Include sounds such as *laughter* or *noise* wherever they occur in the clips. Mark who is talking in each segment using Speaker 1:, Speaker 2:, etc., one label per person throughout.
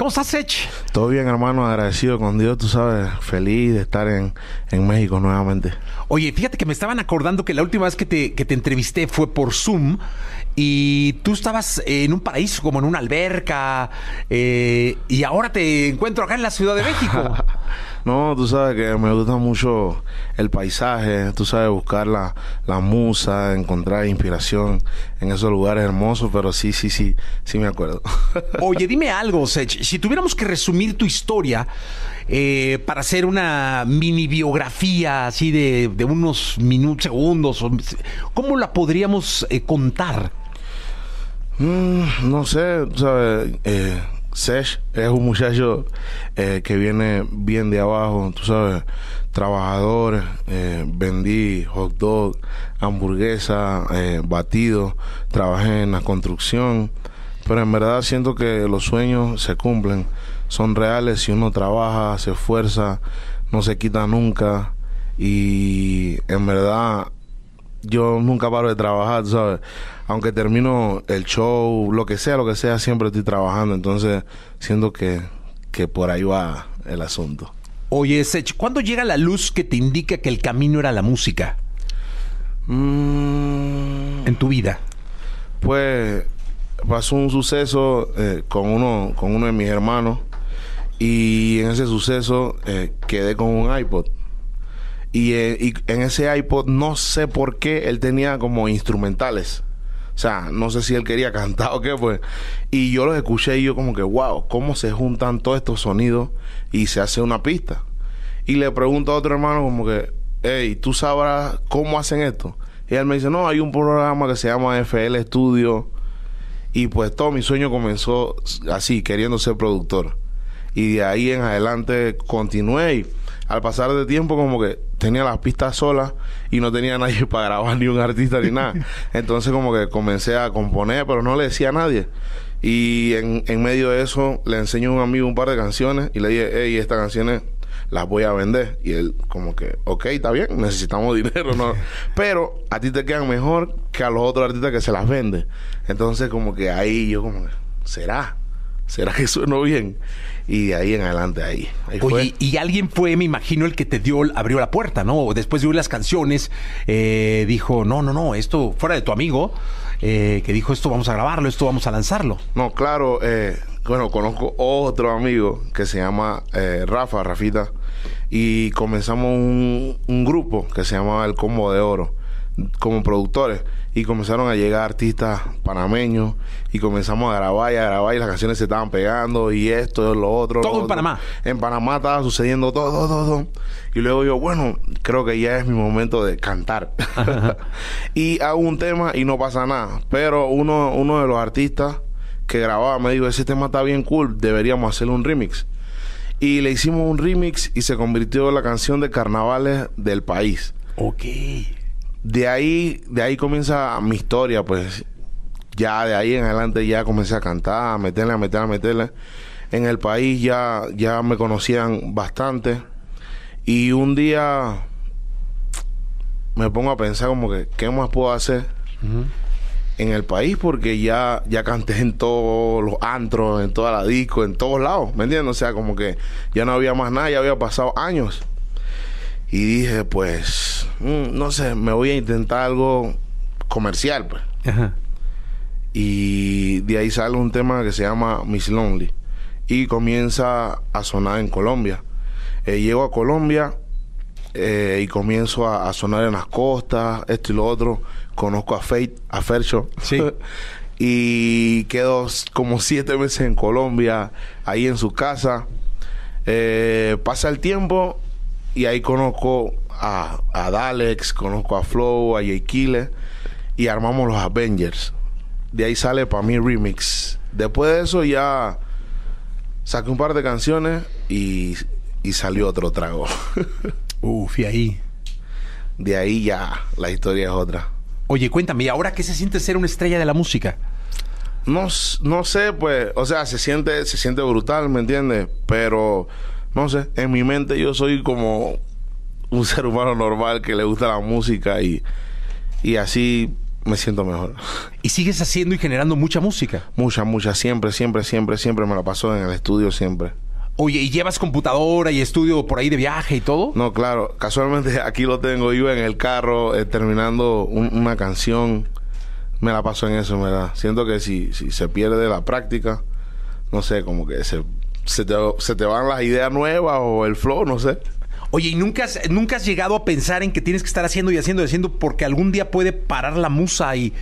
Speaker 1: ¿Cómo estás, Sech?
Speaker 2: Todo bien, hermano, agradecido con Dios, tú sabes, feliz de estar en, en México nuevamente.
Speaker 1: Oye, fíjate que me estaban acordando que la última vez que te, que te entrevisté fue por Zoom y tú estabas en un paraíso, como en una alberca, eh, y ahora te encuentro acá en la Ciudad de México. *laughs*
Speaker 2: No, tú sabes que me gusta mucho el paisaje, tú sabes, buscar la, la musa, encontrar inspiración en esos lugares hermosos, pero sí, sí, sí, sí me acuerdo. *laughs*
Speaker 1: Oye, dime algo, Sech. Si tuviéramos que resumir tu historia eh, para hacer una mini biografía así de, de unos minutos, segundos, ¿cómo la podríamos eh, contar?
Speaker 2: Mm, no sé, tú sabes, eh, Sesh es un muchacho eh, que viene bien de abajo, tú sabes, trabajador, eh, vendí hot dog, hamburguesa, eh, batido, trabajé en la construcción, pero en verdad siento que los sueños se cumplen, son reales si uno trabaja, se esfuerza, no se quita nunca y en verdad yo nunca paro de trabajar, ¿sabes? Aunque termino el show, lo que sea, lo que sea, siempre estoy trabajando. Entonces, siento que, que por ahí va el asunto.
Speaker 1: Oye, Sech, ¿cuándo llega la luz que te indica que el camino era la música
Speaker 2: Mm,
Speaker 1: en tu vida?
Speaker 2: pues pasó un suceso eh, con, uno, con uno de mis hermanos y en ese suceso eh, quedé con un iPod. Y, eh, y en ese iPod no sé por qué él tenía como instrumentales. O sea, no sé si él quería cantar *laughs* o qué, pues. Y yo los escuché y yo como que, wow, ¿cómo se juntan todos estos sonidos y se hace una pista? Y le pregunto a otro hermano como que, hey, ¿tú sabrás cómo hacen esto? Y él me dice, no, hay un programa que se llama FL Studio. Y pues todo mi sueño comenzó así, queriendo ser productor. Y de ahí en adelante continué y al pasar de tiempo como que tenía las pistas solas y no tenía nadie *laughs* para grabar ni un artista ni nada. *laughs* Entonces como que comencé a componer, pero no le decía a nadie. Y en, en medio de eso le enseño a un amigo un par de canciones y le dije, hey, estas canciones las voy a vender. Y él como que, ok, está bien, necesitamos dinero, ¿no? *laughs* Pero a ti te quedan mejor que a los otros artistas que se las vende. Entonces como que ahí yo como que, ¿será? ¿Será que sueno bien? Y de ahí en adelante ahí. ahí fue.
Speaker 1: Oye, y alguien fue, me imagino, el que te dio, abrió la puerta, ¿no? Después de oír las canciones, eh, dijo, no, no, no, esto fuera de tu amigo, eh, que dijo, esto vamos a grabarlo, esto vamos a lanzarlo.
Speaker 2: No, claro, eh, bueno, conozco otro amigo que se llama eh, Rafa, Rafita, y comenzamos un, un grupo que se llamaba El Combo de Oro, como productores, y comenzaron a llegar artistas panameños, y comenzamos a grabar y a grabar, y las canciones se estaban pegando, y esto, lo otro.
Speaker 1: Todo
Speaker 2: lo
Speaker 1: en
Speaker 2: otro.
Speaker 1: Panamá.
Speaker 2: En Panamá estaba sucediendo todo, todo, todo. Y luego yo, bueno, creo que ya es mi momento de cantar. *laughs* y hago un tema y no pasa nada. Pero uno, uno de los artistas que grababa me dijo, ese tema está bien cool, deberíamos hacerle un remix. Y le hicimos un remix y se convirtió en la canción de carnavales del país.
Speaker 1: Ok.
Speaker 2: De ahí, de ahí comienza mi historia, pues. Ya de ahí en adelante ya comencé a cantar, a meterle, a meterle, a meterle. En el país ya, ya me conocían bastante. Y un día me pongo a pensar como que, ¿qué más puedo hacer en el país? Porque ya, ya canté en todos los antros, en toda la disco, en todos lados, ¿me entiendes? O sea, como que ya no había más nada, ya había pasado años. Y dije, pues, mm, no sé, me voy a intentar algo comercial, pues.
Speaker 1: Ajá.
Speaker 2: Y de ahí sale un tema que se llama Miss Lonely. y comienza a sonar en Colombia. Eh, llego a Colombia eh, y comienzo a, a sonar en las costas, esto y lo otro. Conozco a Fate, a Fercho.
Speaker 1: Sí. *laughs*
Speaker 2: y quedo como siete meses en Colombia, ahí en su casa. Eh, pasa el tiempo y ahí conozco a, a Dalex, conozco a Flow, a Jay Kille y armamos los Avengers. De ahí sale para mí Remix. Después de eso ya saqué un par de canciones y, y salió otro trago. *laughs*
Speaker 1: Uf, y ahí.
Speaker 2: de ahí ya la historia es otra.
Speaker 1: Oye, cuéntame, ¿y ahora qué se siente ser una estrella de la música?
Speaker 2: No, no sé, pues, o sea, se siente, se siente brutal, ¿me entiendes? Pero, no sé, en mi mente yo soy como un ser humano normal que le gusta la música y, y así me siento mejor.
Speaker 1: Y sigues haciendo y generando mucha música.
Speaker 2: Mucha, mucha, siempre, siempre, siempre, siempre me la paso en el estudio, siempre.
Speaker 1: Oye, ¿y llevas computadora y estudio por ahí de viaje y todo?
Speaker 2: No, claro, casualmente *laughs* aquí lo tengo, iba en el carro eh, terminando un- una canción, me la paso en eso, ¿verdad? Siento que si, si se pierde la práctica, no sé, como que se, se, te, se te van las ideas nuevas o el flow, no sé.
Speaker 1: Oye, ¿y nunca has, nunca has llegado a pensar en que tienes que estar haciendo y haciendo y haciendo porque algún día puede parar la musa y,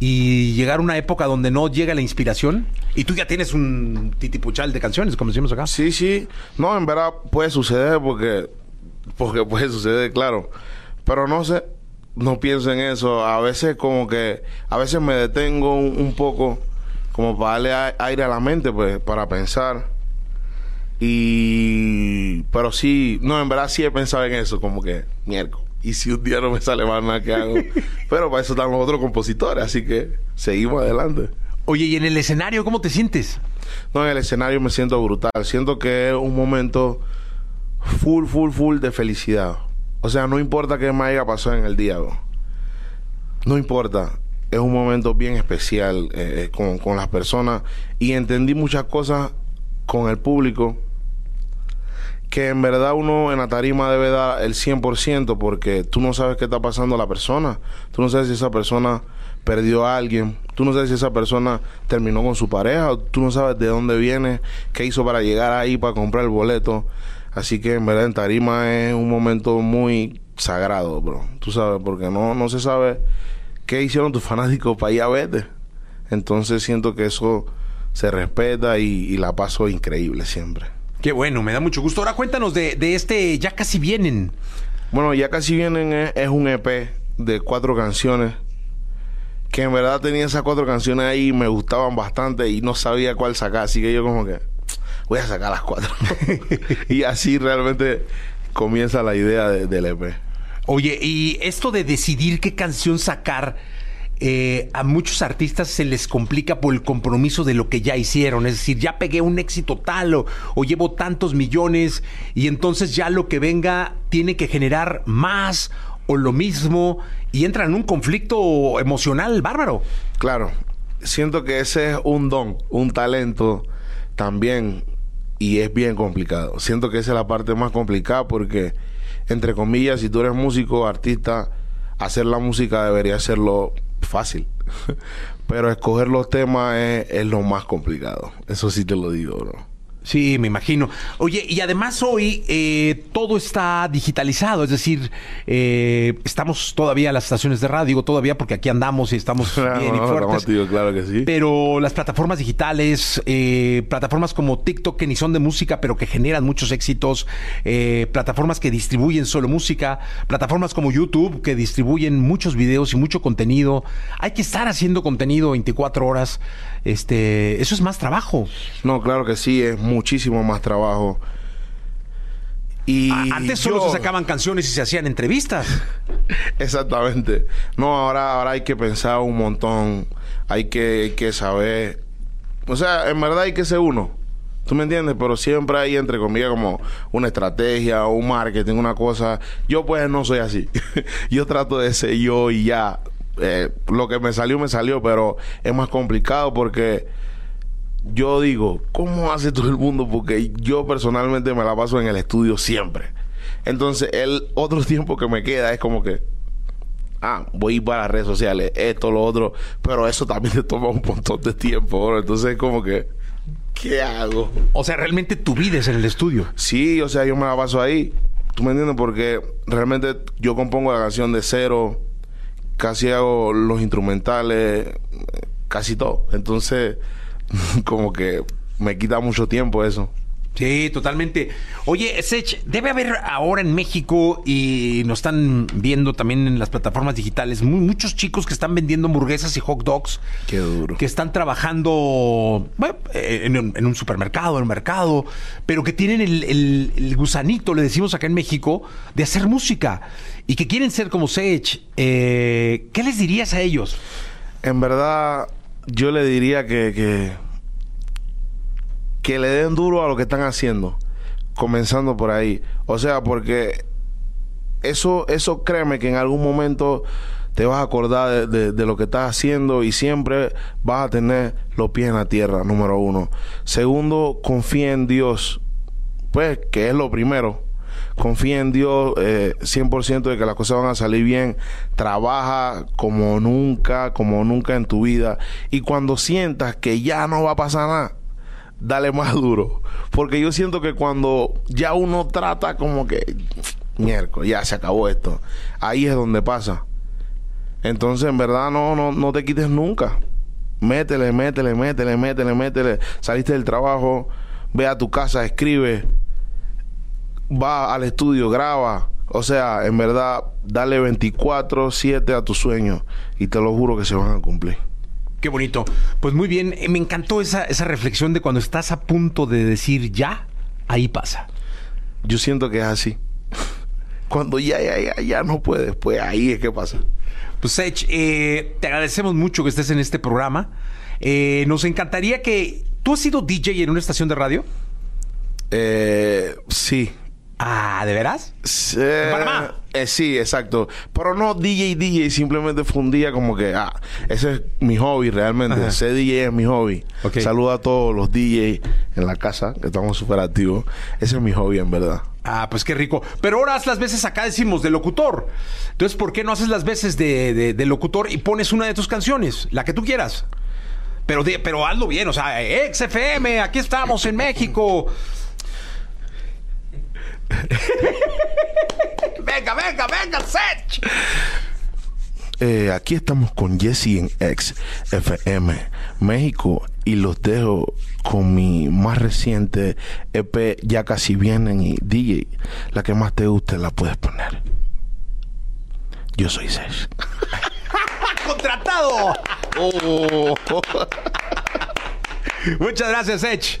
Speaker 1: llegar una época donde no llega la inspiración? Y tú ya tienes un titipuchal de canciones, como decimos acá.
Speaker 2: Sí, sí, no, en verdad puede suceder porque, porque puede suceder, claro, pero no sé, no pienso en eso, a veces como que, a veces me detengo un, poco como para darle aire a la mente, pues, para pensar. Y, pero sí, no, en verdad sí he pensado en eso, como que, miércoles. Y si un día no me sale más nada que hago. *laughs* pero para eso están los otros compositores, así que seguimos adelante.
Speaker 1: Oye, ¿y en el escenario cómo te sientes?
Speaker 2: No, en el escenario me siento brutal. Siento que es un momento full, full, full de felicidad. O sea, no importa qué me haya pasado en el día. bro. No importa. Es un momento bien especial eh, con, con las personas. Y entendí muchas cosas con el público que en verdad uno en la tarima debe dar el 100% porque tú no sabes qué está pasando a la persona. Tú no sabes si esa persona perdió a alguien. Tú no sabes si esa persona terminó con su pareja. Tú no sabes de dónde viene, qué hizo para llegar ahí, para comprar el boleto. Así que en verdad en tarima es un momento muy sagrado, bro. Tú sabes, porque no, no se sabe qué hicieron tus *laughs* fanáticos para ir a verte. Entonces siento que eso se respeta y la paso increíble siempre.
Speaker 1: Qué bueno, me da mucho gusto. Ahora cuéntanos de, de este Ya casi vienen.
Speaker 2: Bueno, ya casi vienen, es, es un EP de cuatro canciones. Que en verdad tenía esas cuatro canciones ahí y me gustaban bastante y no sabía cuál sacar. Así que yo como que voy a sacar las cuatro. *laughs* *laughs* y así realmente comienza la idea de- del EP.
Speaker 1: Oye, y esto de decidir qué canción sacar, eh, a muchos artistas se les complica por el compromiso de lo que ya hicieron. Es decir, ya pegué un éxito tal o, llevo tantos millones y entonces ya lo que venga tiene que generar más o lo mismo y entra en un conflicto emocional bárbaro.
Speaker 2: Claro, siento que ese es un don, un talento también y es bien complicado. Siento que esa es la parte más complicada porque, entre comillas, si tú eres músico, artista, hacer la música debería serlo fácil. *laughs* Pero escoger los temas es, es lo más complicado. Eso sí te lo digo, bro.
Speaker 1: Sí, me imagino. Oye, y además hoy eh, todo está digitalizado, es decir, eh, estamos todavía en las estaciones de radio, todavía porque aquí andamos y estamos
Speaker 2: Claro,
Speaker 1: bien y fuertes.
Speaker 2: tío, claro que sí.
Speaker 1: Pero las plataformas digitales, eh, plataformas como TikTok que ni son de música, pero que generan muchos éxitos, eh, plataformas que distribuyen solo música, plataformas como YouTube que distribuyen muchos videos y mucho contenido. Hay que estar haciendo contenido 24 horas. Este, eso es más trabajo.
Speaker 2: No, claro que sí, es muchísimo más trabajo. Y
Speaker 1: Antes solo
Speaker 2: yo-
Speaker 1: se sacaban canciones y se hacían entrevistas. *laughs*
Speaker 2: Exactamente. No, ahora, ahora hay que pensar un montón. Hay que, hay que saber. O sea, en verdad hay que ser uno. ¿Tú me entiendes? Pero siempre hay, entre comillas, como una estrategia o un marketing, una cosa. Yo, pues, no soy así. *laughs* yo trato de ser yo y ya. Eh, lo que me salió, me salió, pero es más complicado porque yo digo, ¿cómo hace todo el mundo? Porque yo personalmente me la paso en el estudio siempre. Entonces, el otro *laughs* tiempo que me queda es como que, ah, voy a ir para las redes sociales, esto, lo otro, pero eso también *laughs* te toma un montón de tiempo, bro. Entonces, es como que, ¿Qué hago?
Speaker 1: O sea, realmente tu vida es en el estudio.
Speaker 2: Sí, o sea, yo me la paso ahí. ¿Tú me entiendes? Porque realmente yo compongo la canción de cero. Casi hago los instrumentales. Casi todo. Entonces, *laughs* como que me quita mucho tiempo eso.
Speaker 1: Sí, totalmente. Oye, Sech, debe haber ahora en México y nos están viendo también en las plataformas digitales mu- muchos chicos que están vendiendo hamburguesas y hot dogs.
Speaker 2: Qué duro.
Speaker 1: Que están trabajando bueno, en, un- en un supermercado, en un mercado, pero que tienen el, el- el gusanito, le decimos acá en México, de hacer música y que quieren ser como Sech. Eh, ¿Qué les dirías a ellos?
Speaker 2: En verdad, yo le diría que, que, le den duro a lo que están haciendo. Comenzando por ahí. O sea, porque eso, eso créeme que en algún momento te vas a acordar de, de- de lo que estás haciendo y siempre vas a tener los pies en la tierra, número uno. Segundo, confía en Dios. Pues, que es lo primero. Confía en Dios eh, 100% de que las cosas van a salir bien. Trabaja como nunca, como nunca en tu vida. Y cuando sientas que ya no va a pasar nada, dale más *laughs* duro. Porque yo siento que cuando ya uno trata como que, miércoles, ya se acabó esto. Ahí es donde pasa. Entonces, en verdad, no, no, no te quites nunca. Métele, métele, métele, métele, métele. Saliste del trabajo, ve a tu casa, escribe, va al estudio, graba. O sea, en verdad, dale 24-7 a tus sueños y te lo juro que se van a cumplir.
Speaker 1: Qué bonito. Pues muy bien, eh, me encantó esa, esa reflexión de cuando estás a punto de decir ya, ahí pasa.
Speaker 2: Yo siento que es así. *laughs* Cuando ya, ya, ya, ya no puedes, pues ahí es que pasa.
Speaker 1: Pues Sech, eh, te agradecemos mucho que estés en este programa. Eh, nos encantaría que... ¿Tú has sido DJ en una estación de radio?
Speaker 2: Eh, sí.
Speaker 1: Ah, ¿de veras?
Speaker 2: Sí,
Speaker 1: Panamá.
Speaker 2: eh, sí, exacto. Pero no DJ, DJ, simplemente fue un día como que, ah, ese es mi hobby realmente.
Speaker 1: Ajá.
Speaker 2: Ser DJ es mi hobby. Saluda a todos los DJ en la casa, que estamos súper activos. Ese es mi hobby, en verdad.
Speaker 1: Ah, pues qué rico. Pero ahora haz las veces acá decimos de locutor. Entonces, ¿por qué no haces las veces de, de- de locutor y pones una de tus canciones? La que tú quieras. Pero, de- pero hazlo bien, o sea, XFM, aquí estamos en México. *laughs* venga, venga, venga, Sech.
Speaker 2: Eh, aquí estamos con Jesse en X FM México y los dejo con mi más reciente EP Ya casi vienen y DJ, la que más te guste la puedes poner. Yo soy Sesh. *laughs*
Speaker 1: ¡Contratado!
Speaker 2: Oh. *laughs*
Speaker 1: Muchas gracias, Sech.